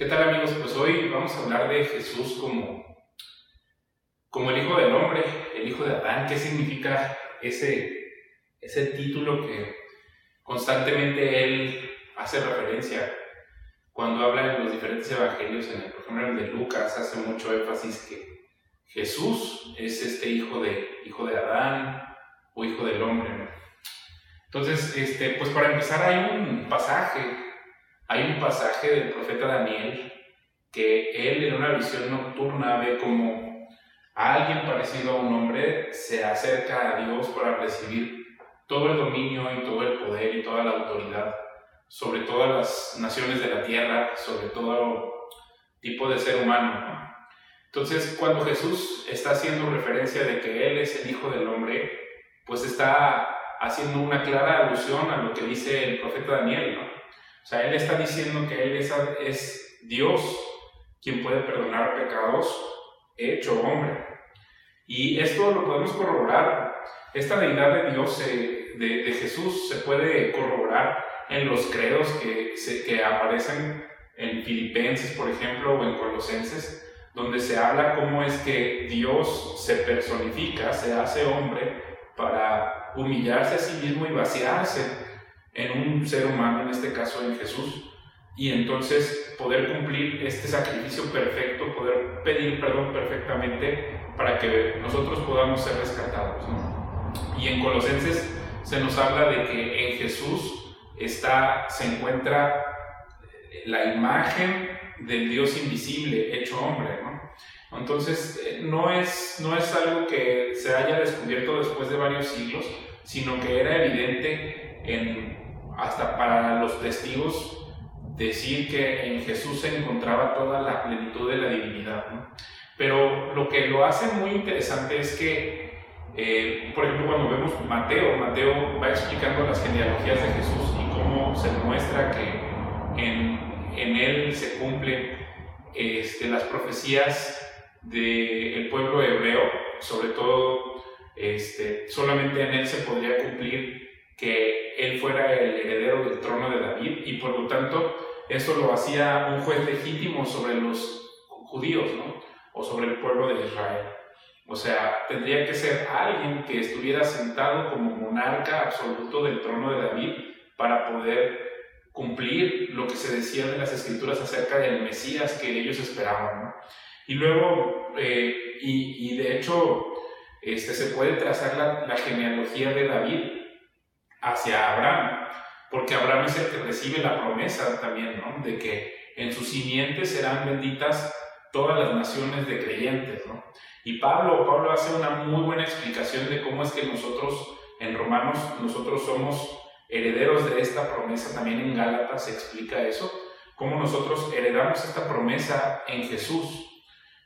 ¿Qué tal amigos? Pues hoy vamos a hablar de Jesús como, como el Hijo del Hombre, el Hijo de Adán. ¿Qué significa ese, ese título que constantemente él hace referencia cuando habla en los diferentes evangelios? En el, por ejemplo, en el de Lucas hace mucho énfasis que Jesús es este hijo de, hijo de Adán o hijo del hombre. Entonces, este, pues para empezar hay un pasaje hay un pasaje del profeta Daniel que él en una visión nocturna ve como alguien parecido a un hombre se acerca a Dios para recibir todo el dominio y todo el poder y toda la autoridad sobre todas las naciones de la tierra, sobre todo tipo de ser humano. Entonces, cuando Jesús está haciendo referencia de que Él es el Hijo del Hombre, pues está haciendo una clara alusión a lo que dice el profeta Daniel, ¿no? O sea, Él está diciendo que Él es, Dios quien puede perdonar pecados hecho hombre. Y esto lo podemos corroborar. Esta deidad de Dios, de, Jesús, se puede corroborar en los credos que, que aparecen en Filipenses, por ejemplo, o en Colosenses, donde se habla cómo es que Dios se personifica, se hace hombre para humillarse a sí mismo y vaciarse en un ser humano, en este caso en Jesús, y entonces poder cumplir este sacrificio perfecto, poder pedir perdón perfectamente para que nosotros podamos ser rescatados. Y en Colosenses se nos habla de que en Jesús está, se encuentra la imagen del Dios invisible hecho hombre. Entonces, eh, no es, no es algo que se haya descubierto después de varios siglos, sino que era evidente en hasta para los testigos decir que en Jesús se encontraba toda la plenitud de la divinidad. Pero lo que lo hace muy interesante es que, eh, por ejemplo, cuando vemos Mateo, Mateo va explicando las genealogías de Jesús y cómo se muestra que en, en él se cumplen este, las profecías del pueblo hebreo, sobre todo este, solamente en él se podría cumplir que él fuera el heredero del trono de David y por lo tanto eso lo hacía un juez legítimo sobre los judíos, ¿no? O sobre el pueblo de Israel. O sea, tendría que ser alguien que estuviera sentado como monarca absoluto del trono de David para poder cumplir lo que se decía de las escrituras acerca del Mesías que ellos esperaban. ¿no? Y luego, eh, y, de hecho, este, se puede trazar la, la genealogía de David hacia Abraham, porque Abraham es el que recibe la promesa también, ¿no? De que en sus simientes serán benditas todas las naciones de creyentes, ¿no? Y Pablo, Pablo hace una muy buena explicación de cómo es que nosotros, en Romanos, nosotros somos herederos de esta promesa, también en Gálatas se explica eso, cómo nosotros heredamos esta promesa en Jesús.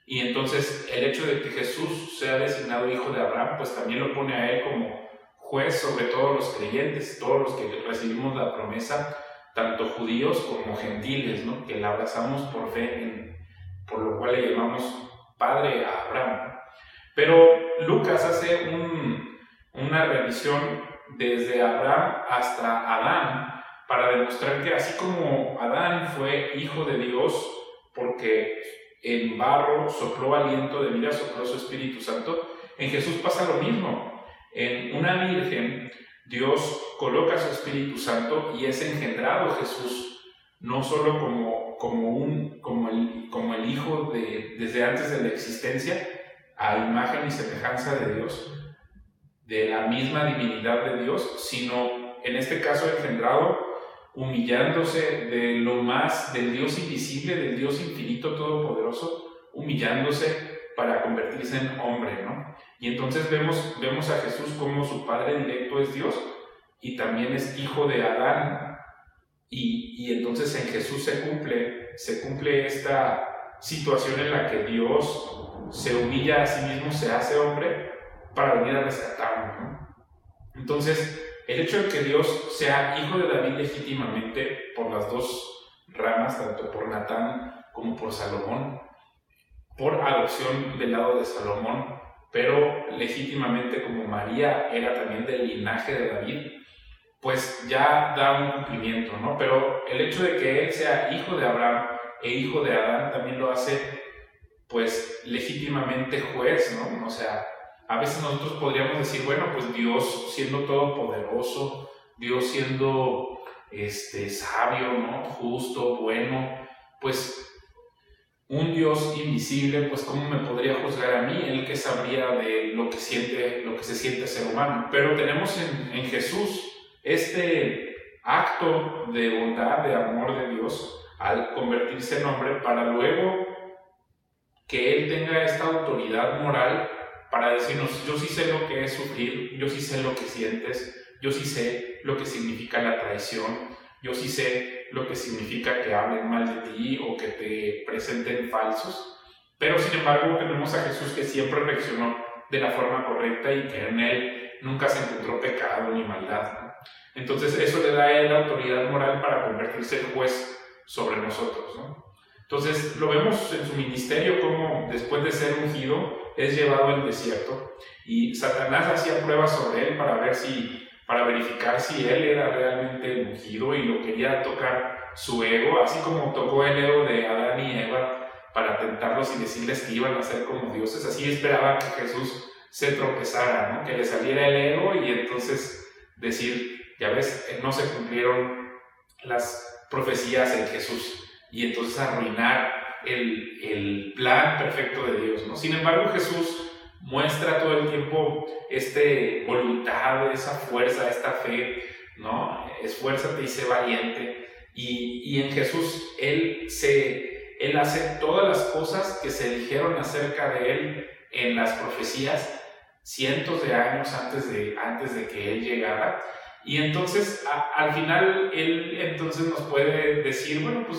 Y entonces el hecho de que Jesús sea designado hijo de Abraham, pues también lo pone a él como juez sobre todos los creyentes, todos los que recibimos la promesa, tanto judíos como gentiles, ¿no? que la abrazamos por fe, por lo cual le llamamos Padre a Abraham. Pero Lucas hace una revisión desde Abraham hasta Adán para demostrar que así como Adán fue hijo de Dios porque en barro sopló aliento de vida, sopló su Espíritu Santo, en Jesús pasa lo mismo. En una virgen, Dios coloca su Espíritu Santo y es engendrado Jesús, no solo como, como, un, como, el, como el Hijo de, desde antes de la existencia, a imagen y semejanza de Dios, de la misma divinidad de Dios, sino en este caso engendrado humillándose de lo más del Dios invisible, del Dios infinito todopoderoso, humillándose para convertirse en hombre, ¿no? Y entonces vemos, vemos a Jesús como su Padre directo es Dios y también es hijo de Adán. Y, y entonces en Jesús se cumple, se cumple esta situación en la que Dios se humilla a sí mismo, se hace hombre para venir a rescatarnos, ¿no? Entonces, el hecho de que Dios sea hijo de David legítimamente por las dos ramas, tanto por Natán como por Salomón, por adopción del lado de Salomón, pero legítimamente como María era también del linaje de David, pues ya da un cumplimiento, ¿no? Pero el hecho de que él sea hijo de Abraham e hijo de Adán también lo hace pues legítimamente juez, ¿no? O sea, a veces nosotros podríamos decir, bueno, pues Dios siendo todopoderoso, Dios siendo este, sabio, ¿no? Justo, bueno, pues un Dios invisible, pues cómo me podría juzgar a mí, el que sabría de lo que siente, lo que se siente ser humano. Pero tenemos en, en Jesús este acto de bondad, de amor de Dios, al convertirse en hombre, para luego que Él tenga esta autoridad moral para decirnos, yo sí sé lo que es sufrir, yo sí sé lo que sientes, yo sí sé lo que significa la traición, yo sí sé lo que significa que hablen mal de ti o que te presenten falsos, pero sin embargo tenemos a Jesús que siempre reaccionó de la forma correcta y que en él nunca se encontró pecado ni maldad. Entonces eso le da a él la autoridad moral para convertirse en juez sobre nosotros. Entonces lo vemos en su ministerio como después de ser ungido es llevado al desierto y Satanás hacía pruebas sobre él para ver si para verificar si él era realmente ungido y lo quería tocar su ego, así como tocó el ego de Adán y Eva para tentarlos y decirles que iban a ser como dioses, así esperaba que Jesús se tropezara, que le saliera el ego y entonces decir, ya ves, no se cumplieron las profecías en Jesús y entonces arruinar el, el plan perfecto de Dios. ¿no? Sin embargo, Jesús muestra todo el tiempo este voluntad, esa fuerza, esta fe, ¿no? Esfuérzate y sé valiente. Y, y, en Jesús Él, se, él hace todas las cosas que se dijeron acerca de Él en las profecías cientos de años antes de, antes de que Él llegara. Y entonces al final Él entonces nos puede decir, bueno, pues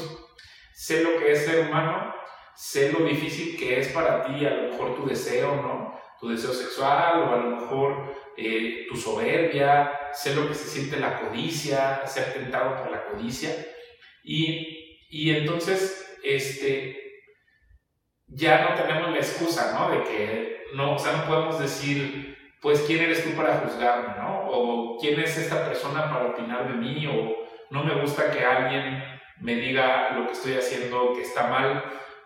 sé lo que es ser humano, sé lo difícil que es para ti, a lo mejor tu deseo, ¿no? Tu deseo sexual o a lo mejor eh, tu soberbia, sé lo que se siente la codicia, ser tentado por la codicia. Y, y entonces, este, ya no tenemos la excusa, ¿no? De que, no, o sea, no podemos decir, pues, ¿quién eres tú para juzgarme, ¿no? O ¿quién es esta persona para opinar de mí? O no me gusta que alguien me diga lo que estoy haciendo que está mal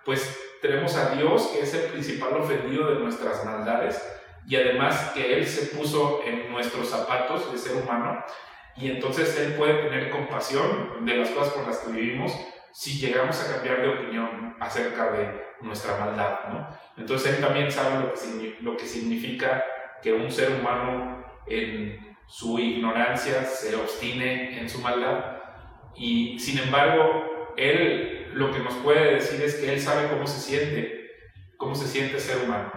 pues tenemos a Dios, que es el principal ofendido de nuestras maldades, y además que Él se puso en nuestros zapatos de ser humano, y entonces Él puede tener compasión de las cosas por las que vivimos si llegamos a cambiar de opinión acerca de nuestra maldad. ¿no? Entonces Él también sabe lo que, lo que significa que un ser humano en su ignorancia se obstine en su maldad, y sin embargo, Él lo que nos puede decir es que Él sabe cómo se siente, cómo se siente ser humano.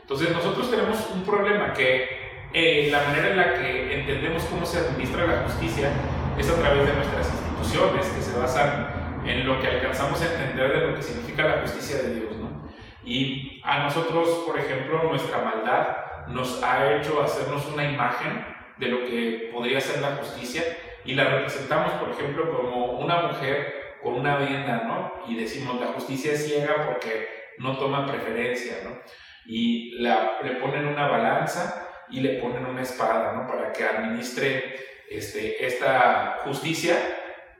Entonces nosotros tenemos un problema que eh, la manera en la que entendemos cómo se administra la justicia es a través de nuestras instituciones que se basan en lo que alcanzamos a entender de lo que significa la justicia de Dios. ¿no? Y a nosotros, por ejemplo, nuestra maldad nos ha hecho hacernos una imagen de lo que podría ser la justicia y la representamos, por ejemplo, como una mujer con una venda, ¿no? Y decimos, la justicia es ciega porque no toma preferencia, ¿no? Y la, le ponen una balanza y le ponen una espada, ¿no? Para que administre este, esta justicia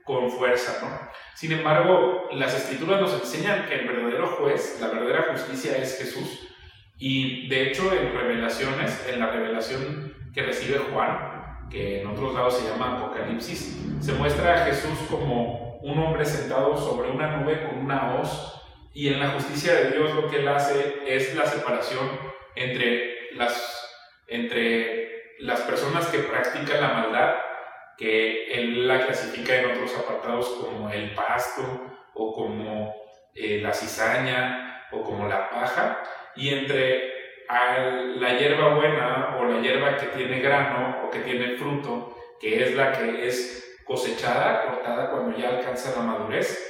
con fuerza, ¿no? Sin embargo, las escrituras nos enseñan que el verdadero juez, la verdadera justicia es Jesús. Y de hecho, en revelaciones, en la revelación que recibe Juan, que en otros lados se llama Apocalipsis, se muestra a Jesús como un hombre sentado sobre una nube con una hoz, y en la justicia de Dios lo que él hace es la separación entre las, entre las personas que practican la maldad, que él la clasifica en otros apartados como el pasto o como eh, la cizaña o como la paja, y entre la hierba buena o la hierba que tiene grano o que tiene fruto, que es la que es cosechada, cortada cuando ya alcanza la madurez.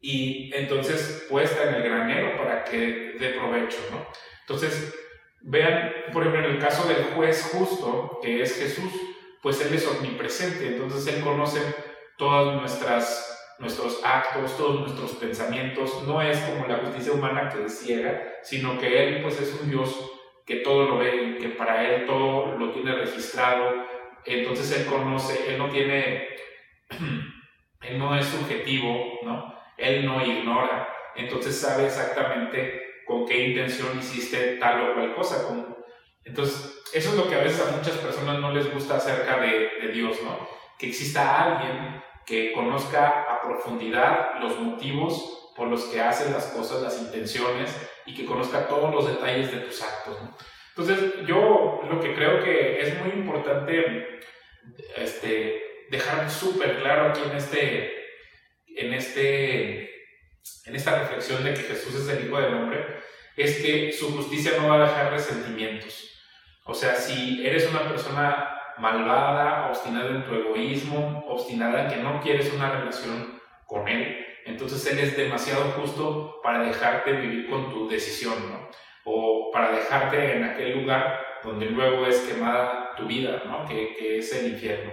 Y entonces puesta en el granero para que dé provecho, ¿no? Entonces, vean, por ejemplo, en el caso del juez justo, que es Jesús, pues Él es omnipresente, entonces Él conoce todos nuestras, nuestros actos, todos nuestros pensamientos, no es como la justicia humana que es ciega, sino que Él pues es un Dios que todo lo ve y que para Él todo lo tiene registrado, entonces Él conoce, Él no tiene él no es subjetivo, ¿no? Él no ignora, entonces sabe exactamente con qué intención hiciste tal o cual cosa. Entonces, eso es lo que a veces a muchas personas no les gusta acerca de, de Dios, ¿no? Que exista alguien que conozca a profundidad los motivos por los que haces las cosas, las intenciones, y que conozca todos los detalles de tus actos. Entonces, yo lo que creo que es muy importante este, dejar súper claro aquí en, este, en, este, en esta reflexión de que Jesús es el Hijo del Hombre, es que su justicia no va a dejar resentimientos. O sea, si eres una persona malvada, obstinada en tu egoísmo, obstinada en que no quieres una relación con Él, entonces Él es demasiado justo para dejarte vivir con tu decisión, ¿no? O para dejarte en aquel lugar donde luego es quemada tu vida, ¿no? Que, que es el infierno.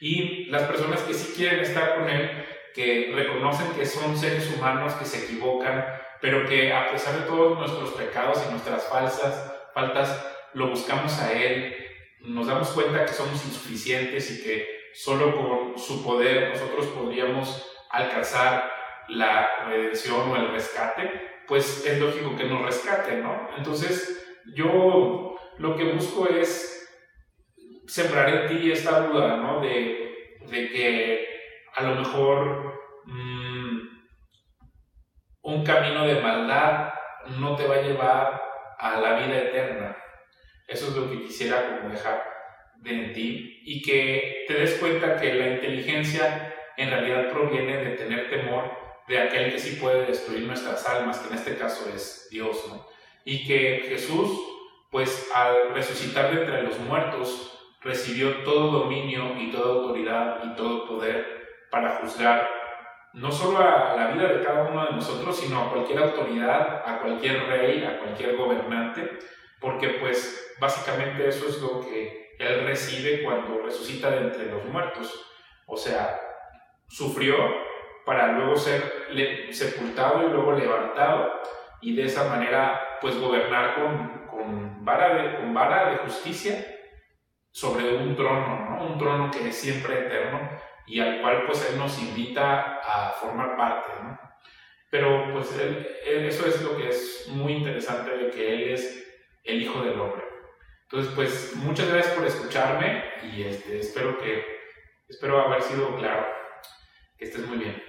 Y las personas que sí quieren estar con Él, que reconocen que son seres humanos que se equivocan, pero que a pesar de todos nuestros pecados y nuestras falsas, faltas, lo buscamos a Él, nos damos cuenta que somos insuficientes y que solo con su poder nosotros podríamos alcanzar la redención o el rescate, pues es lógico que nos rescate, ¿no? Entonces, yo lo que busco es sembrar en ti esta duda, ¿no? De, que a lo mejor mm, un camino de maldad no te va a llevar a la vida eterna. Eso es lo que quisiera como dejar de ti y que te des cuenta que la inteligencia en realidad proviene de tener temor de aquel que sí puede destruir nuestras almas, que en este caso es Dios, ¿no? Y que Jesús, pues al resucitar de entre los muertos, recibió todo dominio y toda autoridad y todo poder para juzgar no solo a la vida de cada uno de nosotros, sino a cualquier autoridad, a cualquier rey, a cualquier gobernante, porque pues básicamente eso es lo que él recibe cuando resucita de entre los muertos. O sea, sufrió para luego ser sepultado y luego levantado y de esa manera pues gobernar con, con, vara, de, con vara de justicia sobre un trono, ¿no? un trono que es siempre eterno y al cual pues él nos invita a formar parte. ¿no? Pero pues eso es lo que es muy interesante de que él es el Hijo del Hombre. Entonces, pues muchas gracias por escucharme y este, espero que espero haber sido claro. Que estés muy bien.